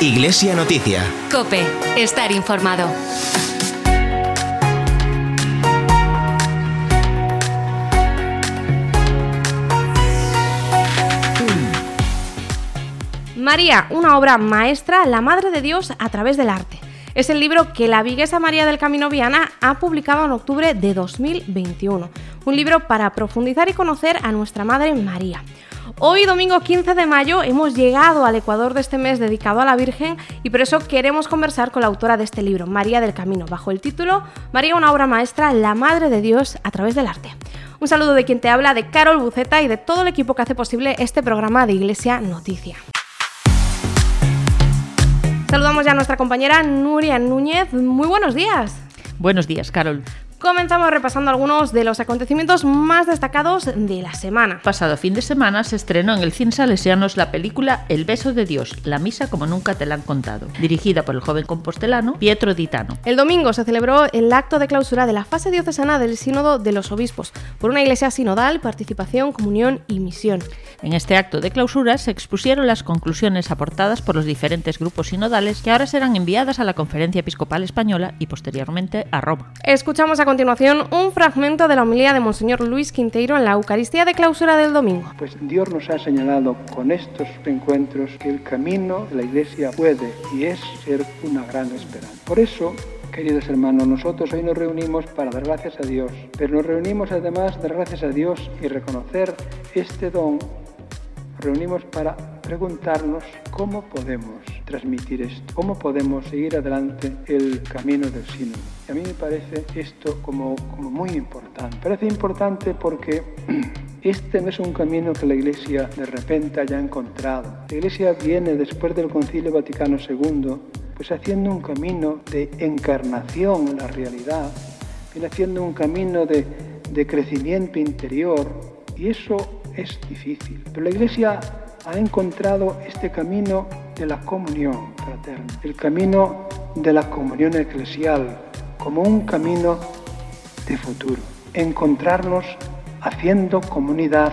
Iglesia Noticia. Cope, estar informado. María, una obra maestra, la Madre de Dios a través del arte. Es el libro que la Viguesa María del Camino Viana ha publicado en octubre de 2021. Un libro para profundizar y conocer a nuestra Madre María. Hoy, domingo 15 de mayo, hemos llegado al Ecuador de este mes dedicado a la Virgen y por eso queremos conversar con la autora de este libro, María del Camino, bajo el título María, una obra maestra, la Madre de Dios a través del arte. Un saludo de quien te habla, de Carol Buceta y de todo el equipo que hace posible este programa de Iglesia Noticia. Saludamos ya a nuestra compañera Nuria Núñez. Muy buenos días. Buenos días, Carol. Comenzamos repasando algunos de los acontecimientos más destacados de la semana. Pasado fin de semana se estrenó en el Cine Salesianos la película El beso de Dios, la misa como nunca te la han contado, dirigida por el joven compostelano Pietro Ditano. El domingo se celebró el acto de clausura de la fase diocesana del Sínodo de los Obispos, por una iglesia sinodal, participación, comunión y misión. En este acto de clausura se expusieron las conclusiones aportadas por los diferentes grupos sinodales que ahora serán enviadas a la Conferencia Episcopal Española y posteriormente a Roma. Escuchamos a continuación un fragmento de la homilía de Monseñor Luis Quinteiro en la Eucaristía de clausura del domingo. Pues Dios nos ha señalado con estos encuentros que el camino de la Iglesia puede y es ser una gran esperanza. Por eso Queridos hermanos, nosotros hoy nos reunimos para dar gracias a Dios, pero nos reunimos además dar gracias a Dios y reconocer este don reunimos para preguntarnos cómo podemos transmitir esto, cómo podemos seguir adelante el camino del sínodo. Y a mí me parece esto como, como muy importante. Parece importante porque este no es un camino que la Iglesia de repente haya encontrado. La Iglesia viene después del Concilio Vaticano II pues haciendo un camino de encarnación en la realidad, viene haciendo un camino de, de crecimiento interior y eso es difícil. Pero la Iglesia ha encontrado este camino de la comunión fraterna, el camino de la comunión eclesial, como un camino de futuro. Encontrarnos haciendo comunidad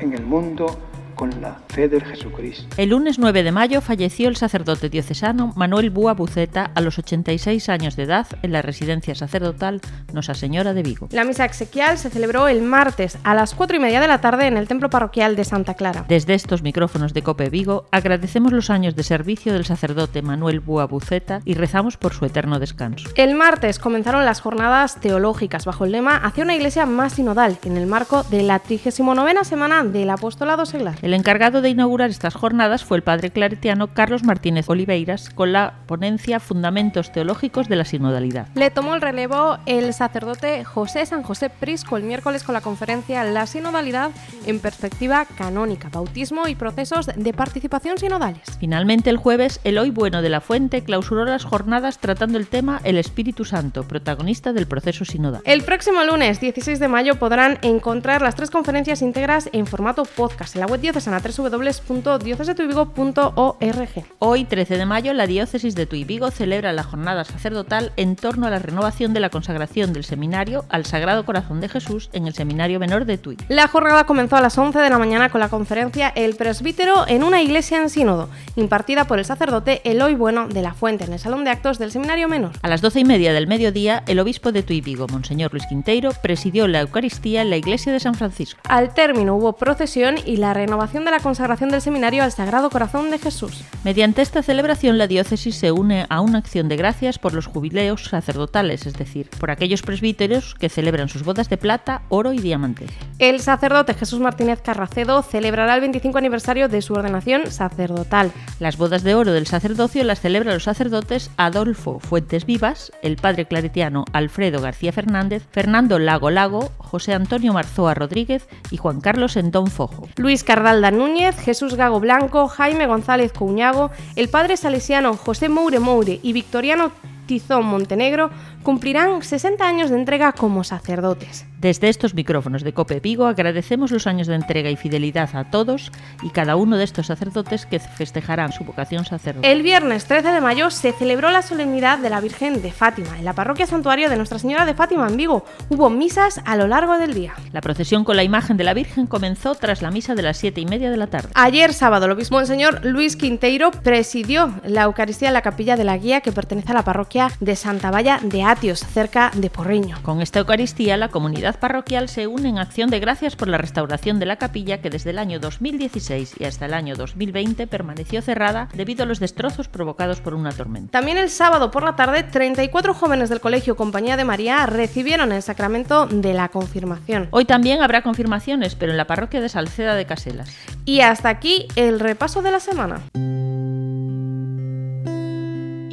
en el mundo con la fe del Jesucristo. El lunes 9 de mayo falleció el sacerdote diocesano Manuel Búa Buceta a los 86 años de edad en la residencia sacerdotal Nosa Señora de Vigo. La misa exequial se celebró el martes a las 4 y media de la tarde en el templo parroquial de Santa Clara. Desde estos micrófonos de Cope Vigo agradecemos los años de servicio del sacerdote Manuel Búa Buceta y rezamos por su eterno descanso. El martes comenzaron las jornadas teológicas bajo el lema Hacia una iglesia más sinodal en el marco de la 39 semana del apostolado seglar. El encargado de inaugurar estas jornadas fue el padre claretiano Carlos Martínez Oliveiras con la ponencia Fundamentos Teológicos de la Sinodalidad. Le tomó el relevo el sacerdote José San José Prisco el miércoles con la conferencia La Sinodalidad en perspectiva canónica, bautismo y procesos de participación sinodales. Finalmente el jueves Eloy Bueno de la Fuente clausuró las jornadas tratando el tema El Espíritu Santo, protagonista del proceso sinodal. El próximo lunes 16 de mayo podrán encontrar las tres conferencias íntegras en formato podcast en la web diocesana www.diocesetuivigo.org. Hoy, 13 de mayo, la diócesis de Tuy celebra la jornada sacerdotal en torno a la renovación de la consagración del seminario al Sagrado Corazón de Jesús en el Seminario Menor de Tuy. La jornada comenzó a las 11 de la mañana con la conferencia El presbítero en una iglesia en sínodo, impartida por el sacerdote Eloy Bueno de la Fuente en el Salón de Actos del Seminario Menor. A las 12 y media del mediodía, el obispo de Tuy Monseñor Luis Quinteiro, presidió la Eucaristía en la iglesia de San Francisco. Al término hubo procesión y la renovación de la consagración del seminario al Sagrado Corazón de Jesús. Mediante esta celebración, la diócesis se une a una acción de gracias por los jubileos sacerdotales, es decir, por aquellos presbíteros que celebran sus bodas de plata, oro y diamante. El sacerdote Jesús Martínez Carracedo celebrará el 25 aniversario de su ordenación sacerdotal. Las bodas de oro del sacerdocio las celebran los sacerdotes Adolfo Fuentes Vivas, el padre claretiano Alfredo García Fernández, Fernando Lago Lago, José Antonio Marzoa Rodríguez y Juan Carlos Endón Fojo. Luis Cardalda Núñez, Jesús Gago Blanco, Jaime González Couñago, el padre salesiano José Moure Moure y Victoriano Tizón Montenegro cumplirán 60 años de entrega como sacerdotes. Desde estos micrófonos de Cope Vigo agradecemos los años de entrega y fidelidad a todos y cada uno de estos sacerdotes que festejarán su vocación sacerdotal. El viernes 13 de mayo se celebró la solemnidad de la Virgen de Fátima en la parroquia santuario de Nuestra Señora de Fátima en Vigo. Hubo misas a lo largo del día. La procesión con la imagen de la Virgen comenzó tras la misa de las siete y media de la tarde. Ayer sábado, el obispo Monseñor Luis Quinteiro presidió la Eucaristía en la capilla de la Guía que pertenece a la parroquia de Santa Valla de Atios, cerca de Porriño. Con esta Eucaristía, la comunidad parroquial se une en acción de gracias por la restauración de la capilla que desde el año 2016 y hasta el año 2020 permaneció cerrada debido a los destrozos provocados por una tormenta. También el sábado por la tarde, 34 jóvenes del Colegio Compañía de María recibieron el sacramento de la confirmación. Hoy también habrá confirmaciones, pero en la parroquia de Salceda de Caselas. Y hasta aquí el repaso de la semana.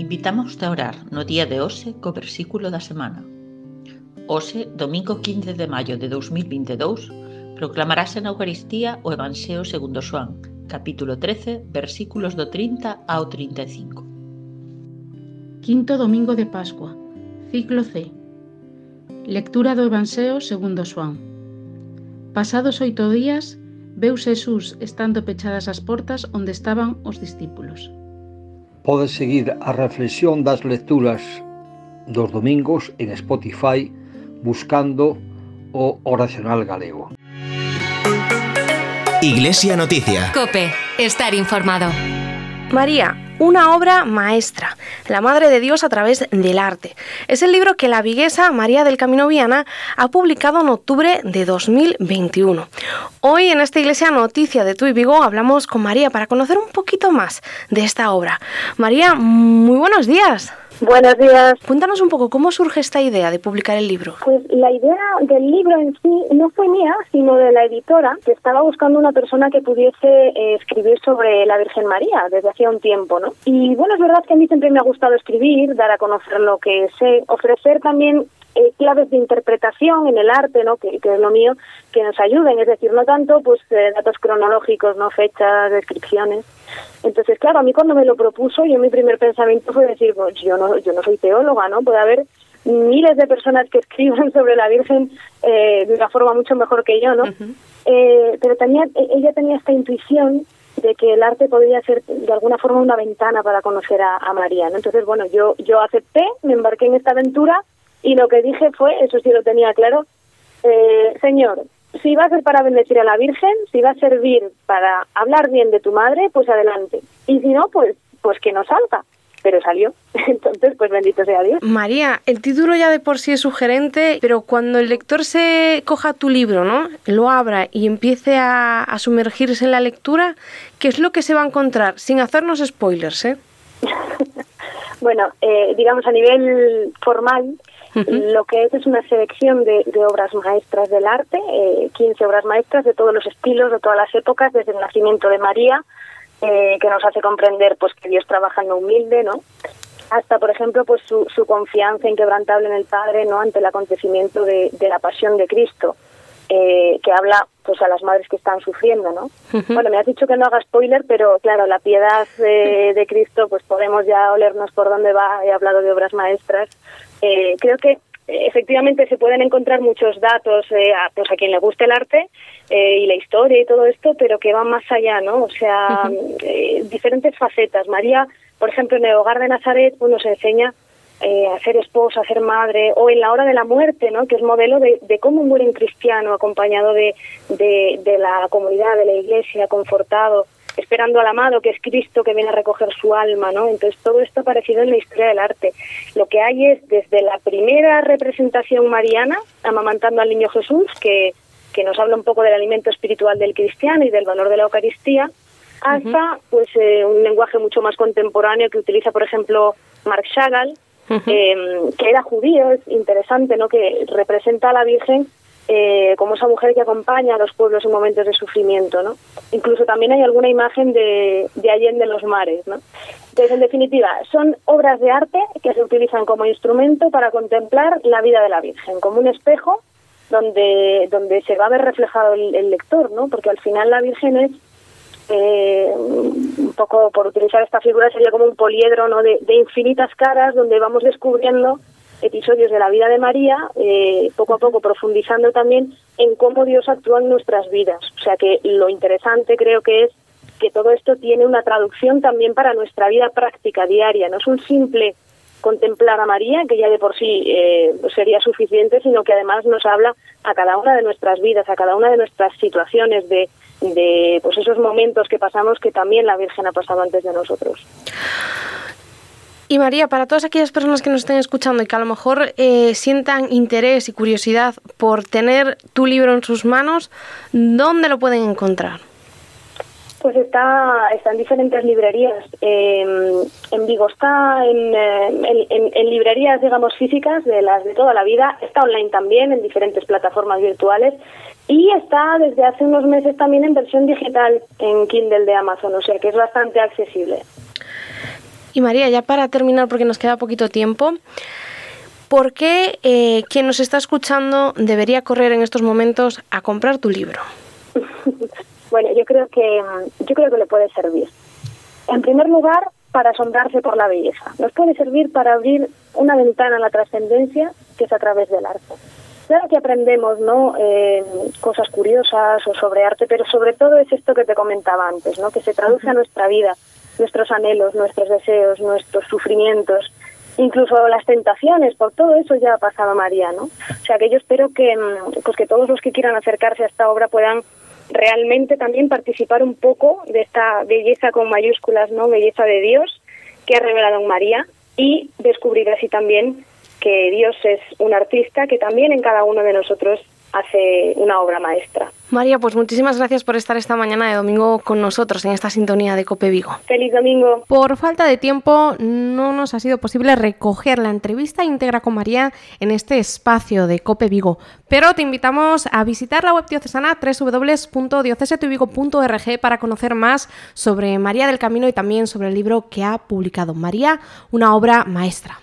Invitamos a orar no día de hoxe co versículo da semana. Hoxe, domingo 15 de maio de 2022, proclamarase na Eucaristía o Evanxeo segundo Xoán, capítulo 13, versículos do 30 ao 35. Quinto domingo de Pascua, ciclo C. Lectura do Evanxeo segundo Xoán. Pasados oito días, veu Xesús estando pechadas as portas onde estaban os discípulos. Podes seguir a reflexión das lecturas dos domingos en Spotify buscando o Oracional Galego. Iglesia Noticia. Cope, estar informado. María, una obra maestra, la Madre de Dios a través del arte. Es el libro que la viguesa María del Camino Viana ha publicado en octubre de 2021. Hoy en esta Iglesia Noticia de Tuy Vigo hablamos con María para conocer un poquito más de esta obra. María, muy buenos días. Buenos días. Cuéntanos un poco cómo surge esta idea de publicar el libro. Pues la idea del libro en sí no fue mía, sino de la editora, que estaba buscando una persona que pudiese eh, escribir sobre la Virgen María desde hacía un tiempo, ¿no? Y bueno, es verdad que a mí siempre me ha gustado escribir, dar a conocer lo que sé, ofrecer también eh, claves de interpretación en el arte, ¿no? Que, que, es lo mío, que nos ayuden, es decir, no tanto pues eh, datos cronológicos, no fechas, descripciones. Entonces, claro, a mí cuando me lo propuso, yo mi primer pensamiento fue decir, pues yo no, yo no soy teóloga, ¿no? Puede haber miles de personas que escriban sobre la Virgen eh, de una forma mucho mejor que yo, ¿no? Uh -huh. eh, pero tenía, ella tenía esta intuición de que el arte podría ser de alguna forma una ventana para conocer a, María, ¿no? Entonces, bueno, yo, yo acepté, me embarqué en esta aventura y lo que dije fue, eso sí lo tenía claro, eh, Señor, si va a ser para bendecir a la Virgen, si va a servir para hablar bien de tu madre, pues adelante. Y si no, pues, pues que no salga. Pero salió. Entonces, pues bendito sea Dios. María, el título ya de por sí es sugerente, pero cuando el lector se coja tu libro, ¿no? Lo abra y empiece a, a sumergirse en la lectura, ¿qué es lo que se va a encontrar? Sin hacernos spoilers, ¿eh? bueno, eh, digamos a nivel formal, Uh -huh. Lo que es es una selección de, de obras maestras del arte, eh, 15 obras maestras de todos los estilos, de todas las épocas, desde el nacimiento de María, eh, que nos hace comprender pues que Dios trabaja en lo humilde, ¿no? Hasta, por ejemplo, pues su, su confianza inquebrantable en el Padre, ¿no? Ante el acontecimiento de, de la pasión de Cristo, eh, que habla pues a las madres que están sufriendo, ¿no? Uh -huh. Bueno, me has dicho que no haga spoiler, pero claro, la piedad de, de Cristo, pues podemos ya olernos por dónde va. He hablado de obras maestras. Eh, creo que efectivamente se pueden encontrar muchos datos eh, a, pues a quien le guste el arte eh, y la historia y todo esto, pero que van más allá, ¿no? O sea, uh -huh. diferentes facetas. María, por ejemplo, en el hogar de Nazaret, pues nos enseña eh, a ser esposa, a ser madre, o en la hora de la muerte, ¿no? que es modelo de, de cómo muere un cristiano acompañado de, de, de, la comunidad, de la iglesia, confortado, esperando al amado, que es Cristo, que viene a recoger su alma. ¿no? Entonces, todo esto ha aparecido en la historia del arte. Lo que hay es, desde la primera representación mariana, amamantando al niño Jesús, que, que nos habla un poco del alimento espiritual del cristiano y del valor de la Eucaristía, hasta uh -huh. pues eh, un lenguaje mucho más contemporáneo que utiliza, por ejemplo, Marc Chagall, Uh -huh. eh, que era judío, es interesante, ¿no? Que representa a la Virgen eh, como esa mujer que acompaña a los pueblos en momentos de sufrimiento, ¿no? Incluso también hay alguna imagen de, de Allende los mares, ¿no? Entonces, en definitiva, son obras de arte que se utilizan como instrumento para contemplar la vida de la Virgen, como un espejo donde, donde se va a ver reflejado el, el lector, ¿no? Porque al final la Virgen es eh, un poco por utilizar esta figura sería como un poliedro ¿no? de, de, infinitas caras donde vamos descubriendo episodios de la vida de María, eh, poco a poco profundizando también en cómo Dios actúa en nuestras vidas. O sea que lo interesante creo que es que todo esto tiene una traducción también para nuestra vida práctica diaria. No es un simple contemplar a María, que ya de por sí eh, sería suficiente, sino que además nos habla a cada una de nuestras vidas, a cada una de nuestras situaciones, de, de pues esos momentos que pasamos que también la Virgen ha pasado antes de nosotros. Y María, para todas aquellas personas que nos estén escuchando y que a lo mejor eh, sientan interés y curiosidad por tener tu libro en sus manos, ¿dónde lo pueden encontrar? Pues está, está en diferentes librerías. en Vigo está eh, en, en, librerías, digamos, físicas de las de toda la vida. Está online también en diferentes plataformas virtuales. Y está desde hace unos meses también en versión digital en Kindle de Amazon, o sea que es bastante accesible. Y María, ya para terminar, porque nos queda poquito tiempo, ¿por qué eh, quien nos está escuchando debería correr en estos momentos a comprar tu libro? bueno, yo creo que yo creo que le puede servir. En primer lugar, para asombrarse por la belleza. Nos puede servir para abrir una ventana a la trascendencia que es a través del arte. Claro que aprendemos, ¿no? Eh, cosas curiosas o sobre arte, pero sobre todo es esto que te comentaba antes, ¿no? Que se traduce a nuestra vida nuestros anhelos, nuestros deseos, nuestros sufrimientos, incluso las tentaciones, por todo eso ya ha pasado María, ¿no? O sea que yo espero que, mm, pues que todos los que quieran acercarse a esta obra puedan realmente también participar un poco de esta belleza con mayúsculas, ¿no? Belleza de Dios que ha revelado en María y descubrir así también que Dios es un artista que también en cada uno de nosotros hace una obra maestra. María, pues muchísimas gracias por estar esta mañana de domingo con nosotros en esta sintonía de Cope Vigo. Feliz domingo. Por falta de tiempo no nos ha sido posible recoger la entrevista íntegra con María en este espacio de Cope Vigo, pero te invitamos a visitar la web diocesana www.diocesetuvigo.org para conocer más sobre María del Camino y también sobre el libro que ha publicado María, una obra maestra.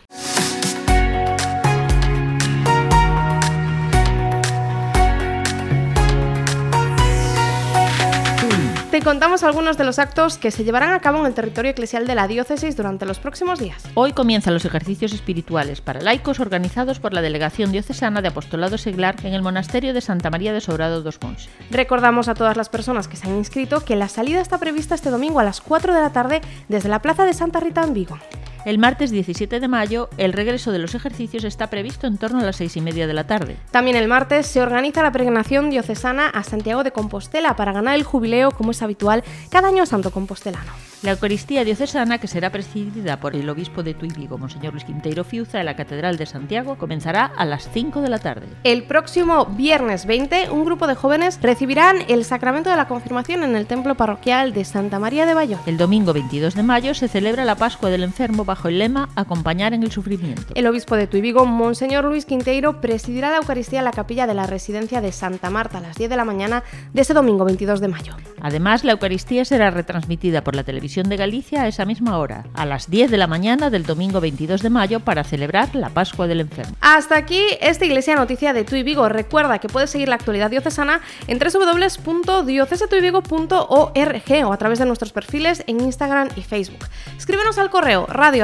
Te contamos algunos de los actos que se llevarán a cabo en el territorio eclesial de la diócesis durante los próximos días. Hoy comienzan los ejercicios espirituales para laicos organizados por la Delegación Diocesana de Apostolado Seglar en el Monasterio de Santa María de Sobrado dos Mons. Recordamos a todas las personas que se han inscrito que la salida está prevista este domingo a las 4 de la tarde desde la Plaza de Santa Rita en Vigo. El martes 17 de mayo, el regreso de los ejercicios está previsto en torno a las seis y media de la tarde. También el martes se organiza la peregrinación diocesana a Santiago de Compostela para ganar el jubileo, como es habitual cada año santo compostelano. La Eucaristía diocesana, que será presidida por el obispo de Tuy Vigo, Monseñor Luis Quinteiro Fiuza, en la Catedral de Santiago, comenzará a las 5 de la tarde. El próximo viernes 20, un grupo de jóvenes recibirán el sacramento de la confirmación en el templo parroquial de Santa María de Bayón. El domingo 22 de mayo se celebra la Pascua del Enfermo bajo el lema Acompañar en el sufrimiento. El obispo de Tuy Vigo, Monseñor Luis Quinteiro, presidirá la Eucaristía en la capilla de la residencia de Santa Marta a las 10 de la mañana de ese domingo 22 de mayo. Además, la Eucaristía será retransmitida por la televisión de Galicia a esa misma hora, a las 10 de la mañana del domingo 22 de mayo para celebrar la Pascua del Enfermo. Hasta aquí esta Iglesia Noticia de Tuy Vigo. Recuerda que puedes seguir la actualidad diocesana en www.diocesetuyvigo.org o a través de nuestros perfiles en Instagram y Facebook. Escríbenos al correo radio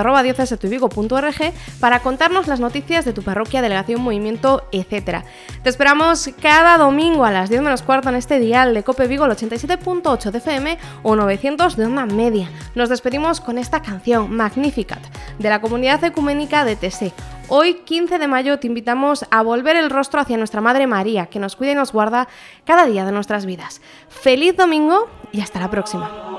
para contarnos las noticias de tu parroquia, delegación, movimiento, etc. Te esperamos cada domingo a las 10 menos cuarto en este dial de Cope Vigo, el 87.8 de FM o 900 de onda media. Nos despedimos con esta canción, Magnificat, de la comunidad ecuménica de TC. Hoy, 15 de mayo, te invitamos a volver el rostro hacia nuestra Madre María, que nos cuida y nos guarda cada día de nuestras vidas. Feliz domingo y hasta la próxima.